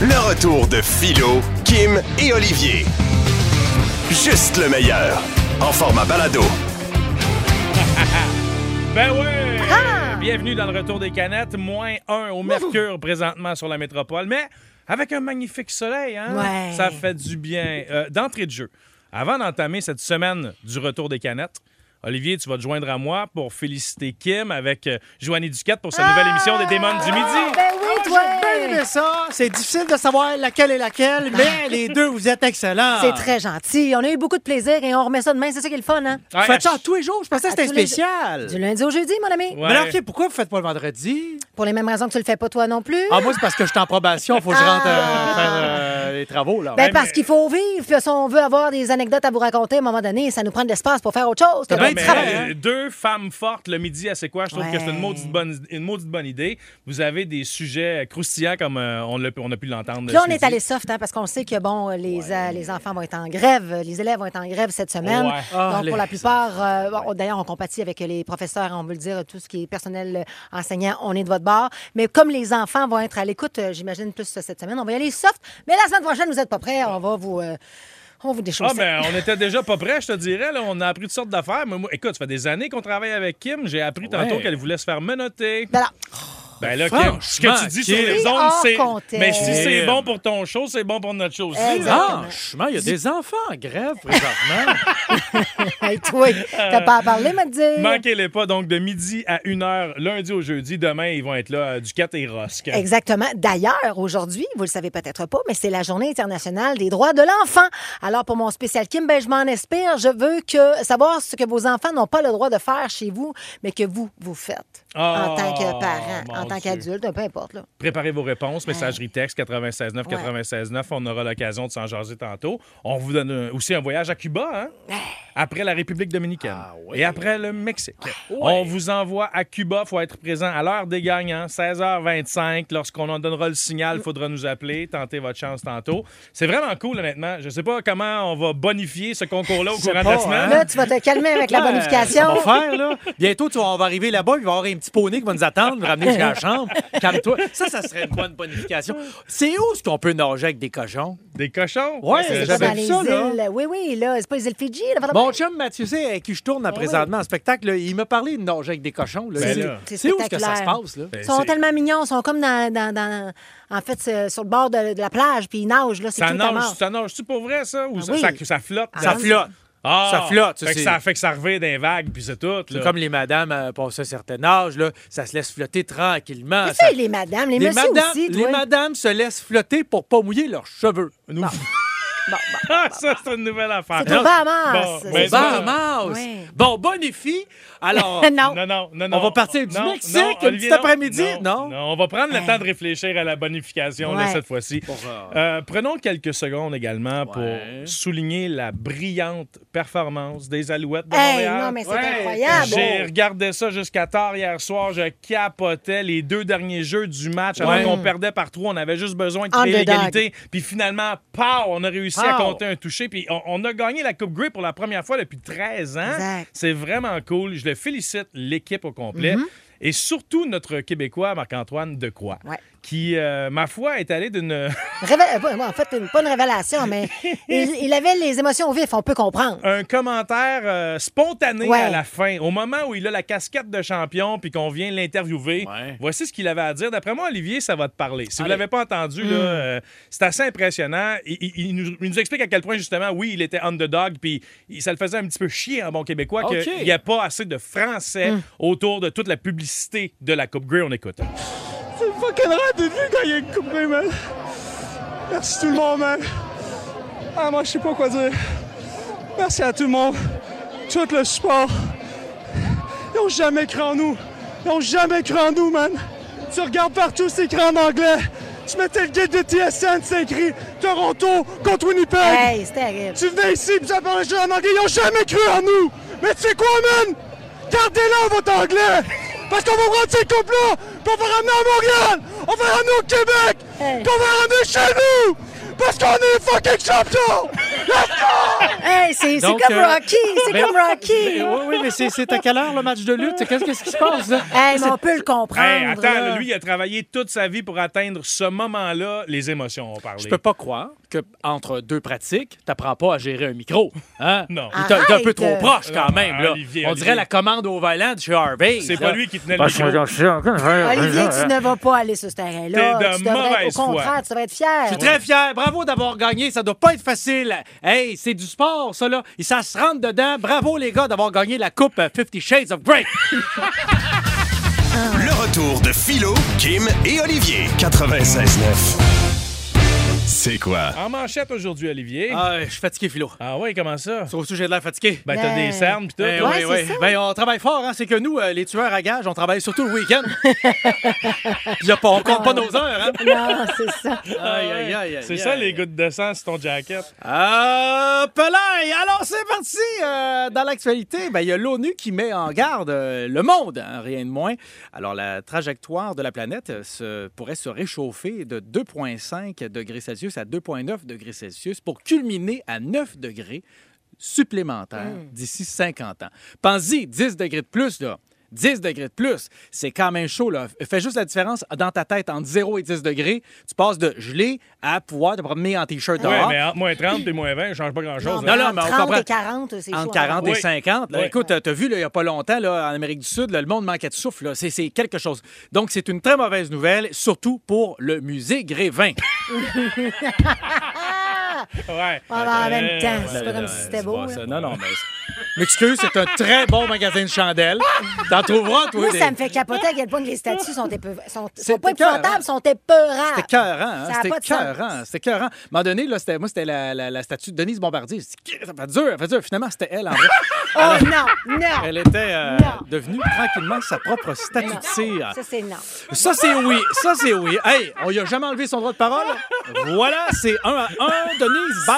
Le retour de Philo, Kim et Olivier. Juste le meilleur. En format balado. Ben ouais! Bienvenue dans le retour des canettes. Moins 1 au Mercure présentement sur la métropole, mais avec un magnifique soleil, hein? Ouais. Ça fait du bien. Euh, D'entrée de jeu, avant d'entamer cette semaine du retour des canettes, Olivier, tu vas te joindre à moi pour féliciter Kim avec euh, Joanie Duquette pour sa nouvelle émission des Démons du Midi. Ben oui, toi! Bien aimé ça. C'est difficile de savoir laquelle est laquelle, mais les deux, vous êtes excellents. C'est très gentil. On a eu beaucoup de plaisir et on remet ça demain. C'est ça qui est le fun, hein? Ouais, Faites ça tous les jours? Je pensais que c'était spécial. Du lundi au jeudi, mon ami. Ouais. Mais alors, OK, pourquoi vous faites pas le vendredi? Pour les mêmes raisons que tu le fais pas toi non plus. Ah, moi, c'est parce que je suis en probation. Faut que je rentre euh, Ah. faire euh, les travaux, là. Ben, Ouais, parce mais- qu'il faut vivre. Puis Si on veut avoir des anecdotes à vous raconter à un moment donné, ça nous prend de l'espace pour faire autre chose. Travail. euh, Deux femmes fortes le midi à c'est quoi? Je trouve Ouais. que c'est une maudite bonne, une maudite bonne idée. Vous avez des sujets croustillants comme euh, on, a pu l'entendre. Puis là, on est allé soft, hein, parce qu'on sait que bon, les, euh, les enfants vont être en grève, les élèves vont être en grève cette semaine. Ouais. Ah, Donc, les- pour la plupart, euh, bon, d'ailleurs, on compatit avec les professeurs, on veut le dire, tout ce qui est personnel euh, enseignant, on est de votre bord. Mais comme les enfants vont être à l'écoute, euh, j'imagine plus cette semaine, on va y aller soft. Mais la semaine prochaine, vous n'êtes pas prêts, on va vous, euh, on vous Ah, déchausser. ben, on était déjà pas prêts, je te dirais. Là. On a appris toutes sortes d'affaires. Mais moi, écoute, ça fait des années qu'on travaille avec Kim. J'ai appris tantôt Ouais. qu'elle voulait se faire menotter. Ben alors, Ben là, Kim, ce que tu dis sur les ondes, c'est. Mais si c'est bon pour ton show, c'est bon pour notre show aussi. Franchement, il y a des enfants en grève présentement. hey, toi, t'as pas à parler, me dire. Manquez-les pas. Donc, de midi à 1h, lundi au jeudi. Demain, ils vont être là, euh, Duquette et Rosque. Exactement. D'ailleurs, aujourd'hui, vous le savez peut-être pas, mais c'est la Journée internationale des droits de l'enfant. Alors, pour mon spécial Kim, ben, je m'en inspire. Je veux que savoir ce que vos enfants n'ont pas le droit de faire chez vous, mais que vous, vous faites en Oh, tant que parent, mon en tant Dieu. qu'adulte, peu importe. Là. Préparez vos réponses. Messagerie texte 969 Ouais. 969. On aura l'occasion de s'en jaser tantôt. On vous donne un- aussi un voyage à Cuba, hein? Après la République dominicaine. Ah oui. Et après le Mexique. On vous envoie à Cuba. Il faut être présent à l'heure des gagnants, 16h25. Lorsqu'on en donnera le signal, il faudra nous appeler. Tentez votre chance tantôt. C'est vraiment cool, honnêtement. Je sais pas comment on va bonifier ce concours-là au courant de la semaine. hein? Là, tu vas te calmer avec la Ouais, bonification. ça va faire, là. Bientôt, tu vas- on va arriver là-bas, il va y avoir un petit poney qui va nous attendre, nous ramener jusqu'à la chambre. Calme-toi. Ça, ça serait une bonne bonification. C'est où est-ce qu'on peut nager avec des cochons? Des cochons? Ouais, C'est j'avais vu les ça, là. îles. Oui, oui, là, c'est pas les îles Fidji. Là, Mon chum Mathieu, c'est avec qui je tourne là, présentement en spectacle, là, il m'a parlé de nager avec des cochons. là. Ben C'est- là. C'est C'est où est-ce que ça se passe? Là? Ben, Ils sont c'est- tellement mignons, ils sont comme dans, dans- dans- en fait, c'est sur le bord de, de la plage, puis ils nagent, là, c'est Ça nage, ça nage-tu pour vrai, ça? Ou Ah ça, oui. ça, ça flotte? Ça Ah, flotte. Ah! Ça flotte, ça, Fait que ça fait que ça revient d'un vague, puis c'est tout. C'est là. comme les madames euh, passent un certain âge, là, ça se laisse flotter tranquillement. Ça- les madames, les, les, madames, aussi, les toi. madames se laissent flotter pour pas mouiller leurs cheveux. Nous- Bon, bon. Ah, ça, c'est une nouvelle affaire. C'est au Bahamas. Bon. Bahamas! Ouais. Bon, bonifie. Alors, non. Non, non, non, non. On va partir du Non, Mexique non, un Olivier, petit non, après-midi? Non, Non? on va prendre le temps de réfléchir à la bonification là, cette fois-ci. Euh, Euh, prenons quelques secondes également pour souligner la brillante performance des Alouettes de Hey, Montréal. non, mais c'est Ouais. incroyable. J'ai regardé ça jusqu'à tard hier soir. Je capotais les deux derniers jeux du match. Alors qu'on perdait par trois, on avait juste besoin de créer l'égalité. Puis finalement, pow, on a réussi à Pow. compter un touché. Puis on, on a gagné la Coupe Grey pour la première fois depuis 13 ans. C'est vraiment cool. Je le félicite, l'équipe au complet. Mm-hmm. Et surtout notre Québécois, Marc-Antoine Decroix, Ouais. Qui, euh, ma foi, est allé d'une... Révé- euh, En fait, une- pas une révélation, mais il, il avait les émotions au vif, on peut comprendre. un commentaire euh, spontané Ouais. à la fin. Au moment où il a la casquette de champion puis qu'on vient l'interviewer, Ouais. voici ce qu'il avait à dire. D'après moi, Olivier, ça va te parler. Si vous Allez. l'avez pas entendu, Hmm. là, euh, c'est assez impressionnant. Il, il- il nous, il nous explique à quel point, justement, oui, il était underdog puis il- ça le faisait un petit peu chier en bon québécois qu'il n'y a pas assez de français Hmm. autour de toute la publicité de la Coupe Grey. On écoute. Fucking d'être vu quand il coupe Grey, man. Merci tout le monde, man. Ah, moi, je sais pas quoi dire. Merci à tout le monde. Tout le support. Ils ont jamais cru en nous. Ils ont jamais cru en nous, man. Tu regardes partout, c'est écrit en anglais. Tu mettais le guide de TSN, c'est écrit Toronto contre Winnipeg. Hey, c'est terrible. Tu venais ici, puis tu as parlé en anglais. Ils ont jamais cru en nous. Mais tu sais quoi, man? Gardez-le, votre anglais. Parce qu'on va prendre ces coupes-là, puis on va ramener à Montréal. On va ramener au Québec. Hey. Puis on va ramener chez nous. Parce qu'on est fucking champions. Hey, c'est comme euh, Rocky. C'est ben, comme Rocky. ben, oui, oui, mais c'est à quelle heure le match de lutte? Qu'est-ce qui se passe, là? Hey, mais on peut le comprendre. Hey, attends, là. lui, il a travaillé toute sa vie pour atteindre ce moment-là. Les émotions ont parlé. Je peux pas croire que entre deux pratiques, t'apprends pas à gérer un micro. Hein? Non. Est un peu trop proche quand Non, même. Là. Olivier, On Olivier. dirait la commande au volant de chez Harvey. C'est pas lui qui tenait le micro. Olivier, tu ne vas pas aller sur ce terrain-là. T'es de Tu devrais être- mauvaise Au contraire, foi. tu devrais être fier. Je suis très fier. Bravo d'avoir gagné. Ça doit pas être facile. Hey, c'est du sport, ça, là. Et ça se rentre dedans. Bravo, les gars, d'avoir gagné la coupe euh, Fifty Shades of Grey. Le retour de Philo, Kim et Olivier. 96.9. C'est quoi? En manchette aujourd'hui, Olivier. Ah, je suis fatigué, Philo. Ah oui, comment ça? Trouves-tu que j'ai de l'air fatigué? Ben, t'as Ben, des cernes pis tout. Ben Ouais, oui, oui. ça. Ben, on travaille fort, hein. C'est que nous, euh, les tueurs à gages, on travaille surtout le week-end. A pas, on compte pas nos heures, hein. Non, c'est ça. Aïe, aïe, aïe, aïe, C'est ça, les gouttes de sang sur ton jacket. Euh, Pelin! Alors, c'est parti! Euh, dans l'actualité, ben, il y a l'ONU qui met en garde euh, le monde, hein, rien de moins. Alors, la trajectoire de la planète euh, se, pourrait se réchauffer de 2,5 degrés Celsius à 2,9 degrés Celsius pour culminer à 9 degrés supplémentaires d'ici 50 ans. Pense-y, 10 degrés de plus, là. 10 degrés de plus, c'est quand même chaud. Là. Fais juste la différence dans ta tête entre 0 et 10 degrés. Tu passes de gelé à pouvoir te promener en t-shirt Ouais, dehors. mais entre moins 30 et moins 20, ça change pas grand-chose. non, hein. non, entre mais on 30 comprend. et 40, c'est Entre chaud. 40 et Oui. 50. Là, Oui. Écoute, tu as vu, là, il n'y a pas longtemps, là, en Amérique du Sud, là, le monde manquait de souffle. c'est quelque chose. Donc, c'est une très mauvaise nouvelle, surtout pour le musée Grévin. Ouais. Ah, ben, en même temps, c'est pas comme si c'était beau. là. Non, non, mais... M'excuse, c'est un très bon magasin de chandelles. T'en trouveras, toi. Moi, des- ça me fait capoter à quel point que les statues sont, épeu... sont... C'est pas écœurant. épouvantables, sont épeurantes. C'était cœurant, hein? Ça a C'était pas de sens. cœurant. C'était cœurant. À un moment donné, là, c'était, moi, c'était la, la- la statue de Denise Bombardier. Ça fait dur, ça fait dur. Finalement, c'était elle, en vrai. Oh non, non. Elle était euh, Non. devenue tranquillement sa propre statue de cire. Ça, c'est non. Ça, c'est oui. Ça, c'est oui. Hey, on lui a jamais enlevé son droit de parole? Voilà, c'est un à un.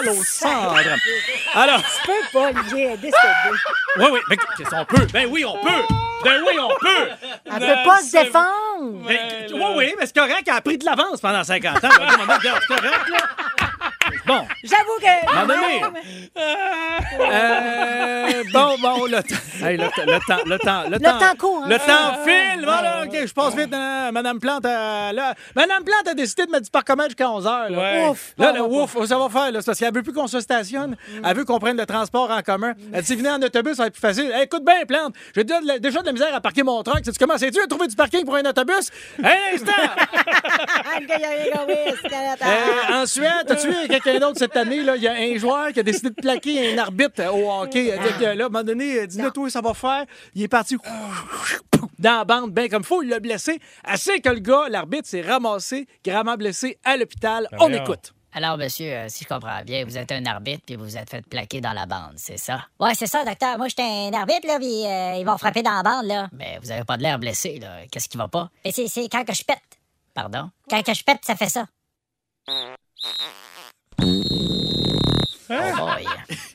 Au centre. Alors, Tu peux pas, Olivier, oui, oui. Mais qu'est-ce qu'on peut? Ben oui, on peut. Ben oui, on peut. Elle peut pas se défendre. Ben, oui, oui, mais c'est correct qu'elle a pris de l'avance pendant 50 ans. C'est correct, là. Bon. J'avoue que... Euh, bon, bon, le temps. Hey, le, temps- le temps. Le temps. Le, temps court, hein? Le temps file. Voilà, OK, je passe vite. hein, Madame Plante, euh, là. Madame Plante a décidé de mettre du parcomètre jusqu'à 11 h. Là. Ouais. Ouf. Là, bon, ouf, ça va faire, là, c'est parce qu'elle veut plus qu'on se stationne. Elle veut qu'on prenne le transport en commun. Elle dit, venez en autobus, ça va être plus facile. Hey, écoute bien, Plante, j'ai déjà de la- déjà de la misère à parquer mon truck. Tu comment c'est-tu à trouver du parking pour un autobus? Un instant! Ah. Euh, en Suède, as-tu vu quelqu'un d'autre cette année? là? Il y a un joueur qui a décidé de plaquer un arbitre au hockey. Là, à un moment donné, dis-le toi, ça va faire. Il est parti dans la bande, bien comme faut. Il l'a blessé. Assez que le gars, l'arbitre, s'est ramassé, gravement blessé à l'hôpital. On voyons. écoute. Alors, monsieur, euh, si je comprends bien, vous êtes un arbitre puis vous vous êtes fait plaquer dans la bande, c'est ça? Ouais, c'est ça, docteur. Moi, j'étais un arbitre, là, puis euh, ils vont frapper dans la bande, là. Mais vous avez pas de l'air blessé, là. Qu'est-ce qui va pas? Et c'est c'est quand que je pète. Pardon? Quand que je pète, ça fait ça. Oh boy.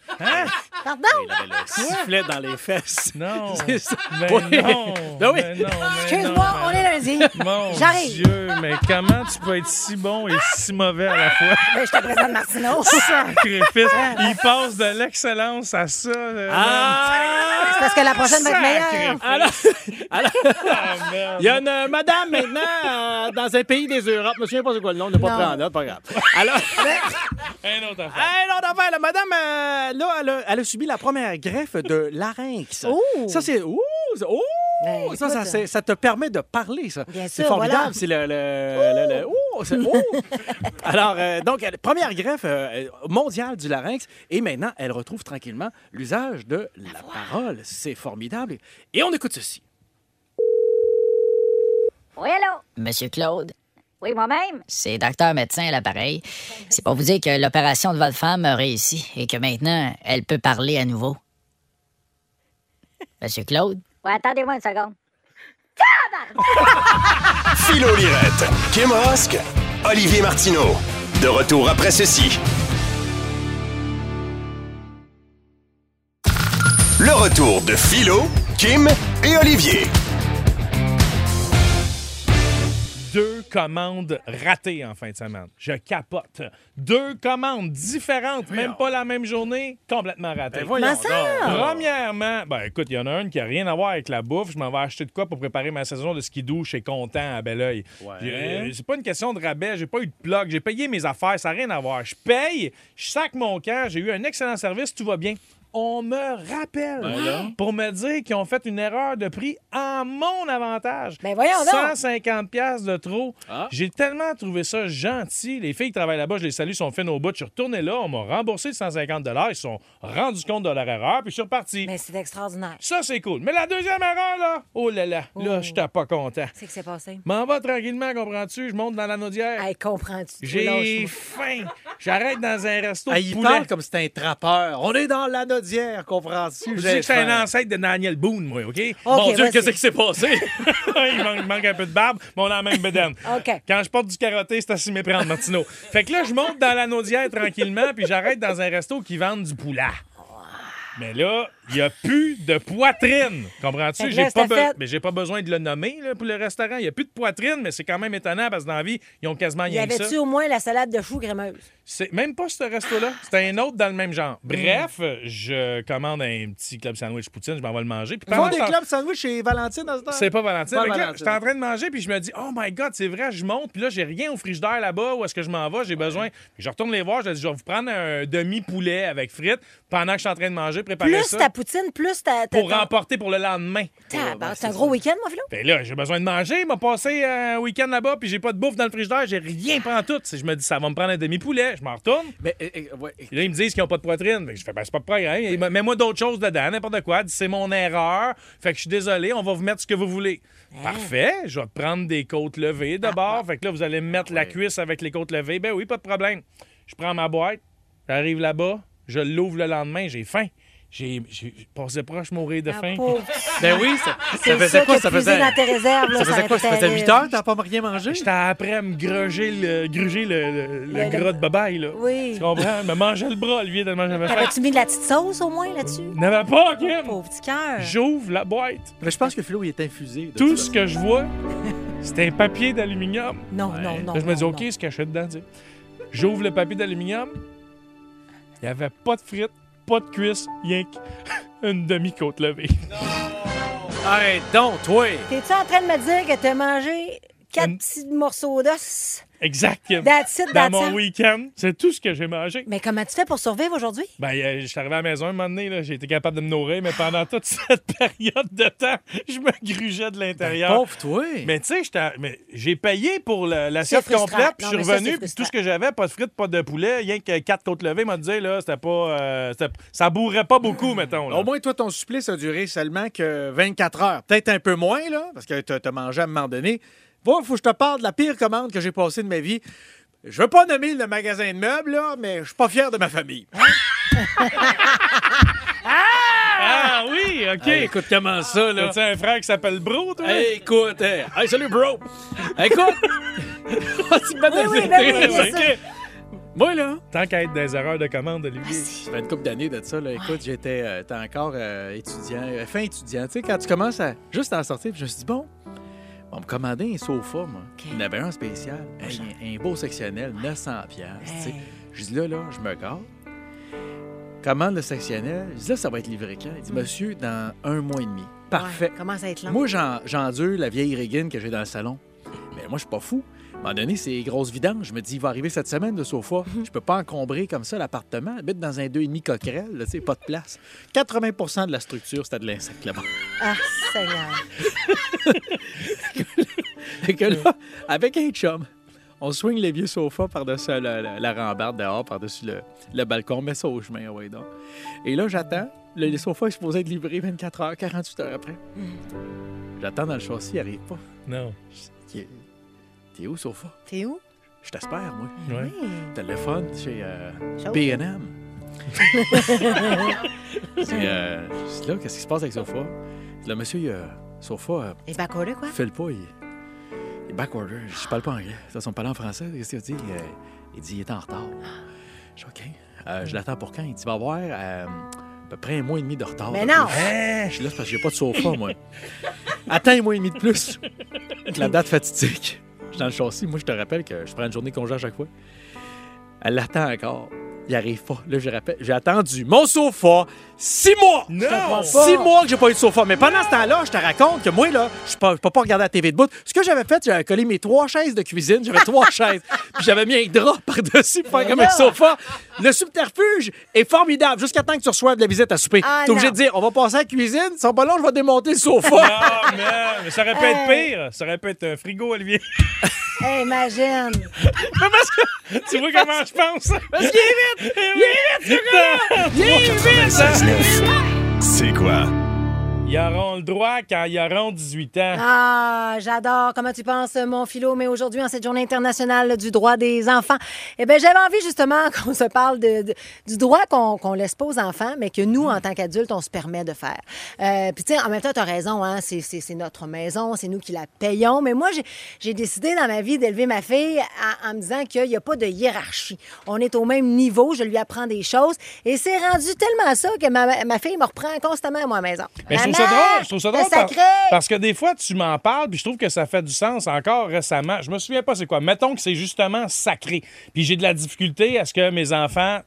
Pardon? Il avait le sifflet dans les fesses. Non. C'est ça. Mais Oui. non. Ben oui. mais non, mais Excuse-moi, non, on est lundi. Mon J'arrive. Dieu, mais comment tu peux être si bon et si mauvais à la fois? Ben, je te présente Martineau. Sacrifice. Il passe de l'excellence à ça. Ah! C'est parce que la prochaine va être meilleure. Alors, alors, Ah, merde. il y a une euh, madame maintenant euh, dans un pays des Europes. Je me souviens pas c'est quoi le nom, on n'a pas pris en note, pas grave. Alors, Un autre affaire. hey, non, d'affaire, la madame, euh, là, elle a, elle a subi la première greffe de larynx. Ouh. Ça, c'est. Ouh! c'est- ouh, Ben, ça, ça, te permet de parler, ça. C'est formidable. voilà. C'est le. Alors, euh, donc, première greffe euh, mondiale du larynx. Et maintenant, elle retrouve tranquillement l'usage de la parole. C'est formidable. Et on écoute ceci. Oui, allô? Monsieur Claude, Oui, moi-même? c'est docteur médecin à l'appareil. C'est pour vous dire que l'opération de votre femme a réussi et que maintenant, elle peut parler à nouveau. Monsieur Claude? Ouais, attendez-moi une seconde. Philo Lirette, Kim Rosk, Olivier Martineau. De retour après ceci. Le retour de Philo, Kim et Olivier. Commandes ratées en fin de semaine. Je capote. Deux commandes différentes, même pas la même journée, complètement ratées. Ben voyons Mais ça! donc. Premièrement, ben écoute, il y en a une qui a rien à voir avec la bouffe. Je m'en vais acheter de quoi pour préparer ma saison de ski doux chez Content à. Ouais. J'ai- euh, C'est pas une question de rabais, j'ai pas eu de plug, j'ai payé mes affaires, ça n'a rien à voir. Je paye, je sac mon camp, j'ai eu un excellent service, tout va bien. On me rappelle Ben pour me dire qu'ils ont fait une erreur de prix en mon avantage. Ben voyons donc. 150 pièces de trop. Ah. J'ai tellement trouvé ça gentil. Les filles qui travaillent là-bas, je les salue, sont fines au bout. Je suis retourné là, on m'a remboursé le 150 Ils se sont rendus compte de leur erreur, puis je suis reparti. Mais c'est extraordinaire. Ça, c'est cool. Mais la deuxième erreur, là, oh là là, là, Oh. j'étais pas content. C'est que c'est passé. M'en va tranquillement, comprends-tu? Je monte dans la naudière. Hey, comprends-tu? J'ai faim. J'arrête dans un resto de il poulet. parle comme si c'était un trappeur. On est dans la comprends-tu? Je que c'est un ancêtre de Daniel Boone, moi, OK? OK, vas-y. qu'est-ce qui s'est passé? il, manque, il manque un peu de barbe, mais on a la même bedaine. Quand je porte du karaté, c'est à s'y méprendre, Martino. Fait que là, je monte dans la naudière tranquillement, puis j'arrête dans un resto qui vend du poulet. Mais là, il n'y a plus de poitrine. Comprends-tu? J'ai pas, mais j'ai pas besoin de le nommer là, pour le restaurant. Il n'y a plus de poitrine, mais c'est quand même étonnant parce que dans la vie, ils ont quasiment Y rien ça. avait-tu au moins la salade de choux crémeuse? C'est même pas ce resto-là. C'était un autre dans le même genre. Bref, je commande un petit club sandwich poutine, je m'en vais le manger. Puis Ils font pendant des ce temps- clubs sandwich chez Valentine dans ce temps? c'est pas Valentine. Pas Fait que là, Valentine. J'étais en train de manger, puis je me dis, oh my God, c'est vrai, je monte, puis là, j'ai rien au frigidaire là-bas, où est-ce que je m'en vais, j'ai besoin. Puis je retourne les voir, je dis, je vais vous prendre un demi-poulet avec frites pendant que je suis en train de manger, préparer Plus ça. ta poutine, plus ta. ta Pour remporter pour le lendemain. Tabarnak, C'est un gros week-end, moi, Philo? Ben là, j'ai besoin de manger. Il m'a passé un week-end là-bas, puis j'ai pas de bouffe dans le frigidaire, j'ai rien pas en tout. Je me dis, ça va me prendre un demi-poulet. Je m'en retourne. Mais, ouais, Puis là, ils me disent qu'ils n'ont pas de poitrine. Fait que je fais, ben, c'est pas de problème. Il m'a- Mets-moi d'autres choses dedans, n'importe quoi. C'est mon erreur. Fait que je suis désolé, on va vous mettre ce que vous voulez. Parfait. Je vais prendre des côtes levées d'abord. Fait que là, vous allez me mettre la cuisse avec les côtes levées. Ben oui, pas de problème. Je prends ma boîte, j'arrive là-bas, je l'ouvre le lendemain, j'ai faim. J'ai j'ai passé proche mourir de Ah, faim. Ben oui, ça, C'est ça faisait ça quoi? que Ça faisait, dans tes réserves, là, ça ça faisait aurait quoi? été Ça faisait 8 terrible. heures, t'as pas rien mangé? J'étais après à me gruger le, gruger le, le, le Le- gras de babaille, là. Oui. Tu comprends? Me mangeait le bras, lui, tellement j'avais faim. T'avais-tu mis de la petite sauce, au moins, là-dessus? N'avais pas, Kim! Pauvre petit cœur. J'ouvre la boîte. Mais je pense que Philo, il est infusé. Tout ce que je vois, c'est un papier d'aluminium. Non, non, non. Je me dis, OK, ce qu'il y a dedans, tu sais. J'ouvre le papier d'aluminium. Il n'y avait pas de frites, pas de cuisses, rien qu'une demi-côte levée. Hey, donc, toi! T'es-tu en train de me dire que t'as mangé quatre Une- petits morceaux d'os? Exact, Kim. That's it, Dans that's mon week-end, c'est tout ce que j'ai mangé. Mais comment tu fais pour survivre aujourd'hui? Ben, euh, je suis arrivé à la maison un moment donné, là, j'ai été capable de me nourrir, mais pendant toute cette période de temps, je me grugeais de l'intérieur. Pauvre toi! Mais tu sais, j'étais- mais j'ai payé pour le- l'assiette C'est frustrant. complète, puis je Non, suis mais ça, c'est revenu, puis tout ce que j'avais, pas de frites, pas de poulet, rien que quatre côtes levées, m'a dit, là, c'était pas. euh, c'était- ça bourrait pas beaucoup, mettons. là. Au moins, toi, ton supplice a duré seulement que 24 heures. Peut-être un peu moins, là, parce que t'as as mangé à un moment donné. Va, faut que je te parle de la pire commande que j'ai passée de ma vie. Je veux pas nommer le magasin de meubles, là, mais je suis pas fier de ma famille. Ah oui, OK. Hey, écoute, comment ça, là? T'as-tu un frère qui s'appelle Bro, toi? Hey, écoute, hey, hey, salut, bro! Écoute! tu me mets Oui, oui, dans ben le oui, film, il y a ça. OK? Moi, là, Tant qu'à être des erreurs de commande, Olivier. ça fait une couple d'années de ça, là. Écoute, j'étais euh, t'es encore euh, étudiant, euh, fin étudiant. Tu sais, quand tu commences à juste à en sortir, puis je me suis dit, bon, on va me commander un sofa, moi. Il y en avait un spécial, un, un beau sectionnel, 900 piastres, tu sais. Hey. Je dis, là, là, je me garde. Commande le sectionnel. Je dis, là, ça va être livré quand? Il dit, monsieur, dans un mois et demi. Parfait. Ouais, commence à être long. Moi, j'en- j'endure la vieille Régine que j'ai dans le salon. Mais moi, je suis pas fou. À un moment donné, c'est grosses vidanges. Je me dis, il va arriver cette semaine de sofa. Je peux pas encombrer comme ça l'appartement. Habite dans un 2,5 coquerel, là, tu sais, pas de place. 80% de la structure, c'était de l'insecte là-bas. Ah, Seigneur. Fait que là, avec un chum, on swing les vieux sofas par-dessus la, la- la rambarde dehors, par-dessus le, le balcon, on met ça au chemin, ouais, donc. Et là, j'attends. Le, les sofas est supposé être livré 24 heures, 48 heures après. J'attends dans le châssis, il arrive pas. Non. T'es où, sofa? T'es où? Je t'espère, moi. Ouais. Téléphone chez euh. B&M. C'est euh, dis là, qu'est-ce qui se passe avec Sofa? Le monsieur, il a- Sofa, euh, Les backorders, quoi? file pas, il, Backorder. Je parle pas anglais. De toute façon, parle en français. Qu'est-ce qu'il dit? Euh, il dit il est en retard. Je OK. Euh, je l'attends pour quand? Il dit va avoir euh, à peu près un mois et demi de retard. Mais non! plus. Je suis là c'est parce que j'ai pas de sofa, moi. Attends un mois et demi de plus. La date fatidique. Dans le châssis. Moi, je te rappelle que je prends une journée congé à chaque fois. Elle l'attend encore. Il arrive pas. Là, je rappelle, j'ai attendu mon sofa six mois. Non! Six mois que j'ai pas eu de sofa. Mais pendant ce temps-là, je te raconte que moi, là, je peux peux pas regarder la TV de bout. Ce que j'avais fait, j'avais collé mes trois chaises de cuisine. J'avais trois chaises. Puis j'avais mis un drap par-dessus pour faire comme un sofa. Le subterfuge est formidable jusqu'à temps que tu reçoives de la visite à souper. Ah, T'es obligé non. de dire, on va passer à la cuisine. Sans pas long, je vais démonter le sofa. Ah, man, mais ça aurait pu être pire. Ça aurait pu être un frigo, Olivier. Hey, imagine! tu vois comment je pense? Parce qu'il est vite! Il est vite, ce gars-là! 96.9. C'est quoi? Ils auront le droit quand ils auront 18 ans. Ah, j'adore. Comment tu penses, mon philo? Mais aujourd'hui, en cette journée internationale du droit des enfants, eh bien, j'avais envie justement qu'on se parle de, de- du droit qu'on laisse pas aux enfants, mais que nous, en tant qu'adultes, on se permet de faire. Euh, Puis, tu sais, en même temps, tu as raison, hein, c'est- notre maison, c'est nous qui la payons. Mais moi, j'ai- décidé dans ma vie d'élever ma fille en, en me disant qu'il n'y a pas de hiérarchie. On est au même niveau, je lui apprends des choses. Et c'est rendu tellement ça que ma, ma fille me reprend constamment à moi à la maison. Mais ça Maman, drôle, je trouve ça drôle par- parce que des fois, tu m'en parles, puis je trouve que ça fait du sens encore récemment. Je me souviens pas c'est quoi. Mettons que c'est justement sacré. Puis j'ai de la difficulté à ce que mes enfants.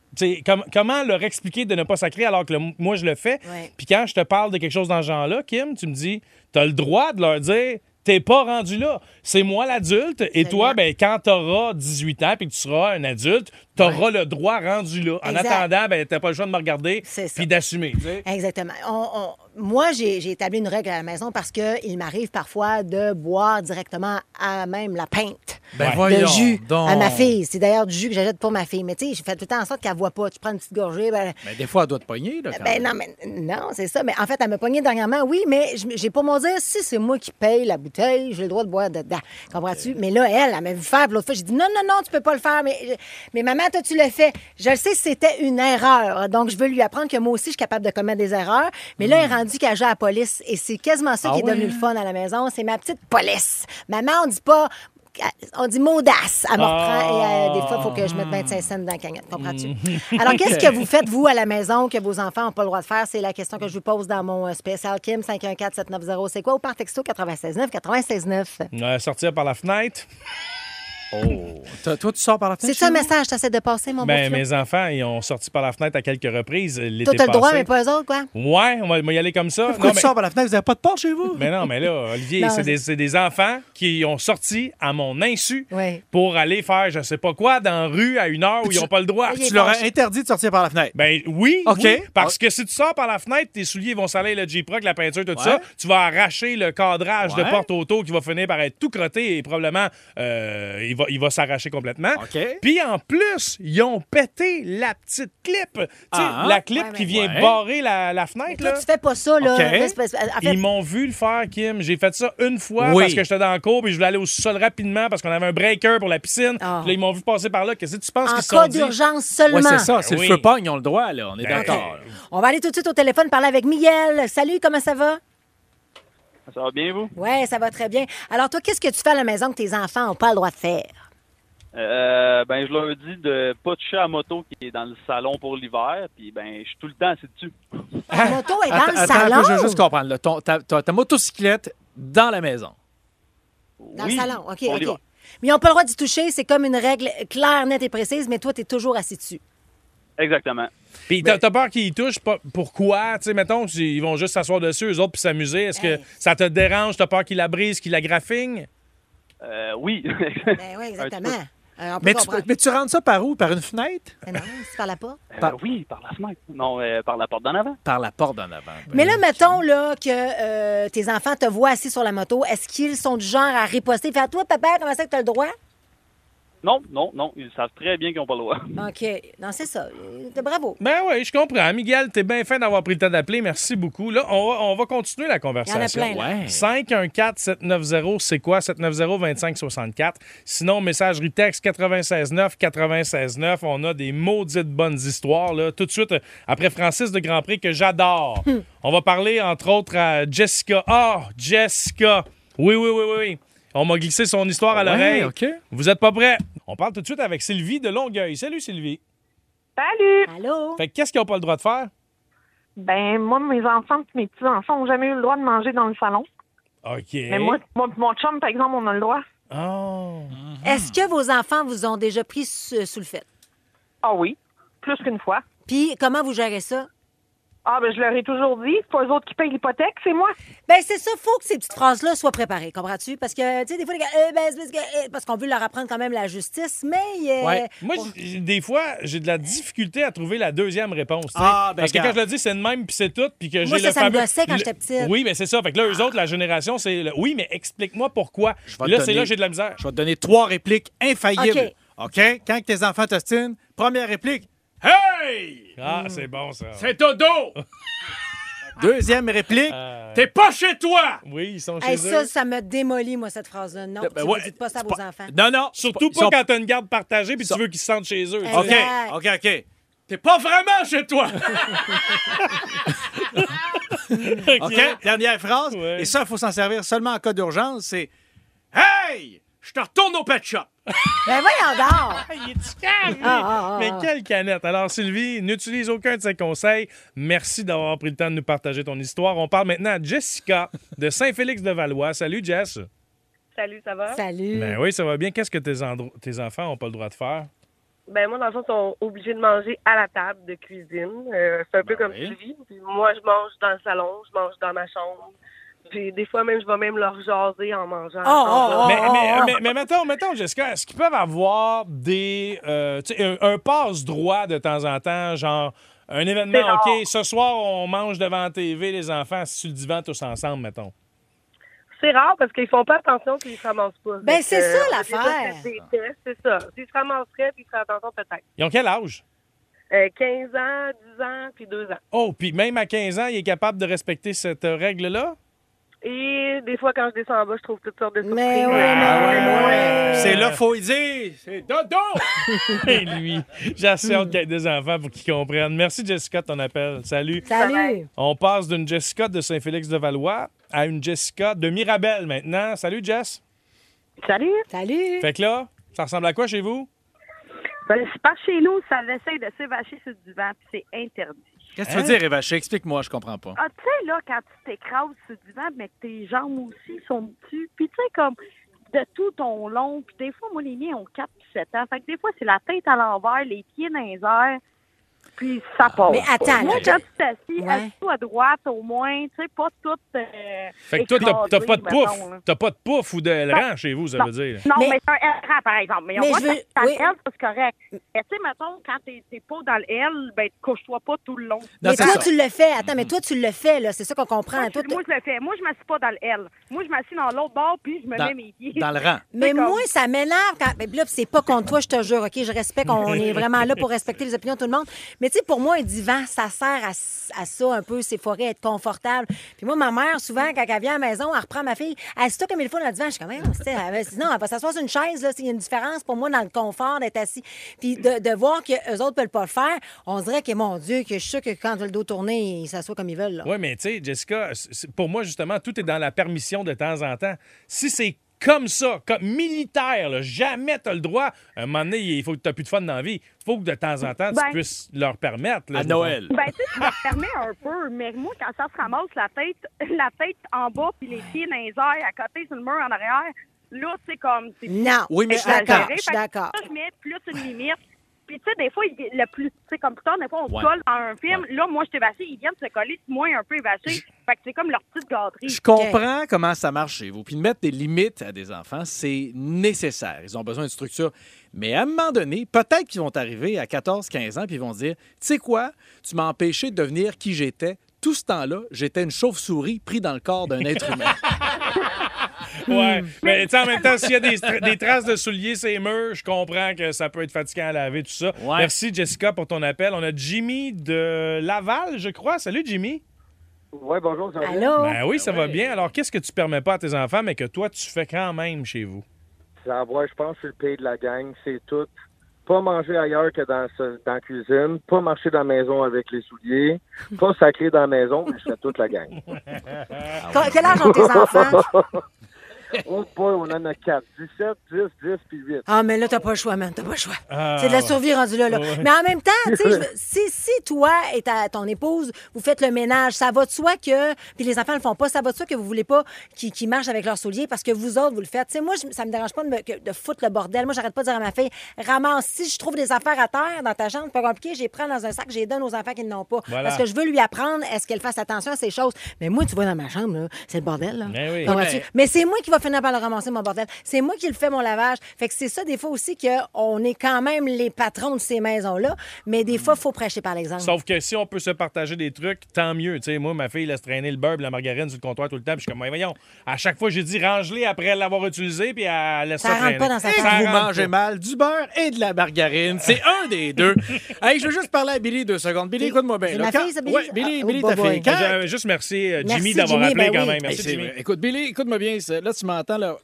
com- comment leur expliquer de ne pas sacrer alors que le- moi je le fais? Ouais. Puis quand je te parle de quelque chose dans ce genre-là, Kim, tu me dis, tu as le droit de leur dire. T'es pas rendu là. C'est moi l'adulte. Et toi, ben, quand tu auras 18 ans puis que tu seras un adulte, tu auras le droit rendu là. En Exact. attendant, ben, t'as pas le choix de me regarder puis d'assumer. tu sais. Exactement. On- on- moi, j'ai établi une règle à la maison parce qu'il m'arrive parfois de boire directement à même la pinte Ben de voyons jus donc. à ma fille. C'est d'ailleurs du jus que j'achète pour ma fille. Mais tu sais, je fais tout le temps en sorte qu'elle ne voit pas. Tu prends une petite gorgée, ben, Mais des fois, elle doit te pogner. Là, quand ben non, mais non, c'est ça. Mais en fait, elle m'a pogné dernièrement, oui, mais je- j'ai pas mon dire si c'est moi qui paye la bouteille, j'ai le droit de boire dedans. Comprends-tu? Mais là, elle, elle m'a vu faire. puis L'autre fois, j'ai dit non, non, non, tu peux pas le faire. Mais, mais maman, toi, tu le fais? Je le sais, c'était une erreur. Donc, je veux lui apprendre que moi aussi, je suis capable de commettre des erreurs. Mais là, elle est rendue qu'elle joue à la police. Et c'est quasiment ça Ah qui est devenu le fun à la maison. C'est ma petite police. Maman, on dit pas. On dit maudace. Elle me reprend et euh, des fois, il faut que je mette 25 cents dans la cagnotte. Comprends-tu? Alors, qu'est-ce que vous faites, vous, à la maison, que vos enfants n'ont pas le droit de faire? C'est la question que je vous pose dans mon euh, spécial Kim 514-790. C'est quoi? Ou par texto 969 969. Euh, sortir par la fenêtre. Oh. Toi, toi, tu sors par la fenêtre. C'est ça le message que tu essaies de passer, mon Ben, beau mes enfants, ils ont sorti par la fenêtre à quelques reprises Toi, t'as le droit, mais pas eux autres, quoi? Ouais, on va, on va y aller comme ça. Pourquoi Non, tu mais- sors par la fenêtre? Vous n'avez pas de porte chez vous? mais non, mais là, Olivier, c'est des, enfants qui ont sorti à mon insu Oui. pour aller faire je sais pas quoi dans la rue à une heure où ils n'ont pas le droit. Est Tu leur as interdit de sortir par la fenêtre? Ben oui, OK. oui, parce que si tu sors par la fenêtre, tes souliers vont salir le J-Proc, la peinture, tout Ouais. ça. Tu vas arracher le cadrage de porte auto qui va finir par être tout crotté et probablement euh, il va, il va s'arracher complètement. Puis en plus, ils ont pété la petite clip. Ah. la clip Ouais, qui vient Ouais. barrer la, la fenêtre. Toi, là. tu fais pas ça, là. En fait, Ils m'ont vu le faire, Kim. J'ai fait ça une fois Oui. parce que j'étais dans le cours et je voulais aller au sol rapidement parce qu'on avait un breaker pour la piscine. Ah. Là, ils m'ont vu passer par là. Qu'est-ce que tu penses en qu'ils sont cas dit? d'urgence seulement. Ouais, c'est ça. C'est Oui. le feu pogne, ils ont le droit, là. On est Ben, d'accord. On va aller tout de suite au téléphone parler avec Miguel. Salut, comment ça va? Ça va bien, vous? Oui, ça va très bien. Alors, toi, qu'est-ce que tu fais à la maison que tes enfants n'ont pas le droit de faire? Euh, ben, je leur dis de pas toucher à la moto qui est dans le salon pour l'hiver, puis ben, je suis tout le temps assis dessus. La moto est dans Attends, le attends salon. peu, je veux juste comprendre. là. Ton- ta, ta- ta motocyclette dans la maison. Dans Oui, le salon, OK, pour OK. Mais ils n'ont pas le droit d'y toucher. C'est comme une règle claire, nette et précise, mais toi, tu es toujours assis dessus. Exactement. Puis t'as t'as peur qu'ils y touchent. pas- Pourquoi? Tu sais, mettons, ils vont juste s'asseoir dessus, eux autres, puis s'amuser. Est-ce que Hey. ça te dérange? T'as peur qu'ils la brisent, qu'ils la graffignent? Euh, oui. Ben oui, exactement. Euh, Mais tu, mais tu rentres ça par où? Par une fenêtre? Mais non, c'est par la porte. Euh, oui, par la fenêtre. Non, euh, par la porte d'en avant. Par la porte d'en avant. Mais là, mettons là, que euh, tes enfants te voient assis sur la moto. Est-ce qu'ils sont du genre à riposter? Faire toi, papa, comment ça que tu as le droit? Non, non, non. Ils savent très bien qu'ils n'ont pas le droit. OK. Non, c'est ça. Euh, Bravo. Ben oui, je comprends. Miguel, t'es bien fin d'avoir pris le temps d'appeler. Merci beaucoup. Là, on va, on va continuer la conversation. Il y en a plein, là. Ouais. 514-790, c'est quoi? 790-2564. Sinon, messagerie texte 969 969. On a des maudites bonnes histoires. Là. Tout de suite, après Francis de Grand Prix, que j'adore. On va parler, entre autres, à Jessica. Ah, Jessica. Oui, oui, oui, oui, oui. On m'a glissé son histoire à Ouais, l'oreille. OK. Vous êtes pas prêts? On parle tout de suite avec Sylvie de Longueuil. Salut, Sylvie. Salut! Allô? Fait que qu'est-ce qu'ils n'ont pas le droit de faire? Ben, moi, mes enfants et mes petits-enfants n'ont jamais eu le droit de manger dans le salon. OK. Mais moi, mon chum, par exemple, on a le droit. Oh. Est-ce que vos enfants vous ont déjà pris sous, sous le fait? Ah oui, plus qu'une fois. Puis, comment vous gérez ça? Ah, ben, je leur ai toujours dit, c'est pas eux autres qui payent l'hypothèque, c'est moi. Ben c'est ça, faut que ces petites phrases-là soient préparées, comprends-tu? Parce que, tu sais, des fois, les gars, euh, ben, c'est parce que, euh, parce qu'on veut leur apprendre quand même la justice, mais... euh, Ouais. Moi, des fois, j'ai de la difficulté à trouver la deuxième réponse. tu sais. Ah, ben, Parce que quand regarde. je le dis, c'est de même, puis c'est tout, puis que Moi, j'ai ça, le ça me fameux- gossait quand le- j'étais petite. Oui, mais c'est ça. Fait que là, eux autres, la génération, c'est le- oui, mais explique-moi pourquoi. Je vais te Là, c'est donner- là que j'ai de la misère. Je vais te donner trois répliques infaillibles. OK. OK? Quand tes enfants t'ostinent, première réplique. Hey! Ah, c'est bon, ça. C'est dodo! Deuxième réplique. Euh, T'es pas chez toi! Oui, ils sont chez Hey, eux. ça, ça me démolit, moi, cette phrase-là. Non, Ben tu ouais, ne dites pas ça à vos pas- enfants. Non, non. Surtout pas sont- quand t'as une garde partagée puis tu veux qu'ils se sentent chez eux. OK. OK, OK. T'es pas vraiment chez toi! OK? Dernière phrase. Ouais. Et ça, il faut s'en servir seulement en cas d'urgence. C'est Hey! Je te retourne au pet shop. Ben voyons donc! Ah, il est-tu calme, lui? Ah, ah, ah, Mais quelle canette! Alors, Sylvie, n'utilise aucun de ces conseils. Merci d'avoir pris le temps de nous partager ton histoire. On parle maintenant à Jessica de Saint-Félix-de-Valois. Salut, Jess. Salut, ça va? Salut! Ben oui, ça va bien. Qu'est-ce que tes, enfants n'ont pas le droit de faire? Ben moi, dans le fond, ils sont obligés de manger à la table de cuisine. Euh, c'est un peu Ben comme oui. Sylvie. Puis moi, je mange dans le salon, je mange dans ma chambre. Puis des fois même, je vais même leur jaser en mangeant. Oh, oh, oh, mais, oh, mais, oh. mais, mais mettons, mettons, Jessica, est-ce qu'ils peuvent avoir des. euh, tu sais, un, un passe-droit de temps en temps, genre un événement. OK, ce soir, on mange devant la TV, les enfants, sur le divan, tous ensemble, mettons? C'est rare parce qu'ils font pas attention puis ils se ramassent pas. Ben, c'est ça, l'affaire. C'est ça. S'ils se ramasseraient puis ils feraient attention peut-être. Ils ont quel âge? Euh, 15 ans, 10 ans, puis 2 ans. Oh, puis même à 15 ans, il est capable de respecter cette euh, règle-là? Et des fois, quand je descends en bas, je trouve toutes sortes de surprises. Mais oui, Ah mais oui. C'est là, faut y dire. C'est dodo! Et lui, j'ai assez hâte qu'il y ait des enfants pour qu'ils comprennent. Merci, Jessica, de ton appel. Salut. Salut! On passe d'une Jessica de Saint-Félix-de-Valois à une Jessica de Mirabel maintenant. Salut, Jess. Salut! Salut! Fait que là, ça ressemble à quoi chez vous? Ben, c'est pas chez nous, ça essaye de s'évacher sur le divan, puis c'est interdit. Qu'est-ce que tu veux dire, Évaché? Explique-moi, je comprends pas. Ah, tu sais, là, quand tu t'écrases sur le divan, mais que tes jambes aussi sont dessus, puis tu sais, comme de tout ton long, puis des fois, moi, les miens ont 4 puis 7 ans. Fait que des fois, c'est la tête à l'envers, les pieds dans les airs, puis ça passe. Mais attends, Moi, quand tu t'assis, Ouais. assis-toi à droite, au moins, tu sais, pas tout. Euh, Fait que toi, t'as- t'as pas de pouf. T'as pas de pouf ou de rang chez vous, ça Non. veut dire. Non, Mais- mais, c'est un L par exemple. Mais, Mais on voit je veux- que dans oui. le L, ça, c'est correct. Mais tu sais, mettons, quand t'es t'es pas dans le L, ben, couche-toi pas tout le long. Non, mais toi, ça. tu le fais. Attends, mais toi, tu le fais, là. C'est ça qu'on comprend. Moi, Toi, moi, je le fais. Moi, je m'assis pas dans le L. Moi, je m'assis dans l'autre bord, puis je me Dans- mets mes pieds. Dans le rang. Mais moi, ça m'énerve quand. Mais là, c'est pas contre toi, je te jure, OK? Je respecte, on est vraiment là pour respecter les opinions de tout le monde. Mais tu sais, pour moi, un divan, ça sert à, ça un peu, forêts, être confortable. Puis moi, ma mère, souvent, quand elle vient à la maison, elle reprend ma fille, assis-toi comme il faut dans le divan. Je suis quand même, sinon, elle va s'asseoir sur une chaise, là. Il y a une différence pour moi dans le confort d'être assis. Puis de, de voir qu'eux autres peuvent pas le faire, on dirait que, mon Dieu, que je suis sûre que quand le dos tourné, ils s'assoient comme ils veulent. Oui, mais tu sais, Jessica, pour moi, justement, tout est dans la permission de temps en temps. Si c'est comme ça, comme militaire, là, jamais tu as le droit. À un moment donné, il faut que tu n'aies plus de fun dans la vie. Il faut que de temps en temps, tu Ben- puisses leur permettre. là, À Noël. Ben, tu sais, tu me permets un peu, mais moi, quand ça se ramasse la tête, la tête en bas, puis les pieds dans les airs, à côté sur le mur en arrière, là, c'est comme. Non. Oui, mais je suis d'accord. je mets plus une limite. Puis, tu sais, des fois, il- le plus, tu sais, comme plus tard, des fois, on Ouais. se colle dans un film. Là, moi, je suis évaché, ils viennent se coller moi un peu évaché. Fait que c'est comme leur petite gâterie. Je comprends comment ça marche chez vous. Puis de mettre des limites à des enfants, c'est nécessaire. Ils ont besoin de structure. Mais à un moment donné, peut-être qu'ils vont arriver à 14-15 ans puis ils vont dire Tu sais quoi? Tu m'as empêché de devenir qui j'étais. Tout ce temps-là, j'étais une chauve-souris pris dans le corps d'un être humain. Ouais. Mais tu sais, en même temps, s'il y a des, tra- des traces de souliers, ces murs, je comprends que ça peut être fatigant à laver, tout ça. Ouais. Merci, Jessica, pour ton appel. On a Jimmy de Laval, je crois. Salut, Jimmy. Oui, bonjour, ça va bien? Allô? Ben oui, ça va bien. Alors, qu'est-ce que tu permets pas à tes enfants, mais que toi, tu fais quand même chez vous? Ça va, je pense que je suis le pays de la gang, c'est tout. Pas manger ailleurs que dans, ce- dans la cuisine, pas marcher dans la maison avec les souliers, pas sacrer dans la maison, mais je fais toute la gang. Quel âge ont tes enfants? Oh boy, on en a 4. 17, 10, 10 puis 8. Ah, mais là, t'as pas le choix, man. T'as pas le choix. Ah, c'est de la ouais. survie rendue là. là. Ouais. Mais en même temps, tu sais, je veux- si, si toi et ta, ton épouse, vous faites le ménage, ça va de soi que. Puis les enfants le font pas, ça va de soi que vous voulez pas qu'ils marchent avec leurs souliers parce que vous autres, vous le faites. Tu sais, moi, je- ça me dérange pas de, me- de foutre le bordel. Moi, j'arrête pas de dire à ma fille, ramasse, si je trouve des affaires à terre dans ta chambre, c'est pas compliqué, je les prends dans un sac, je les donne aux enfants qui n'ont pas. Voilà. Parce que je veux lui apprendre, est-ce qu'elle fasse attention à ces choses? Mais moi, tu vois, dans ma chambre, là, c'est le bordel. Là. Ben oui. Mais- Mais c'est moi qui va finir par le ramasser, mon bordel. C'est moi qui le fais, mon lavage. Fait que c'est ça, des fois aussi, qu'on est quand même les patrons de ces maisons-là. Mais des fois, il faut prêcher par l'exemple. Sauf que si on peut se partager des trucs, tant mieux. Tu sais, moi, ma fille laisse traîner le beurre et la margarine sur le comptoir tout le temps. Puis je suis comme, voyons, à chaque fois, j'ai dit range-les après l'avoir utilisé, puis elle laisse ça, Ça rentre traîner. pas dans sa Et que vous mangez pas. mal du beurre et de la margarine. C'est un des deux. hey, je veux juste parler à Billy deux secondes. Billy, écoute-moi bien. Ma Quand- fille, ça, Billy? Ouais, Billy, Ah, Billy, oh, ta boy, fille. Quand- juste merci, euh, Jimmy, d'avoir appelé ben quand oui. même. Merci, Hey, c'est Jimmy. Écoute, Billy, écoute-moi bien. ça. Là, tu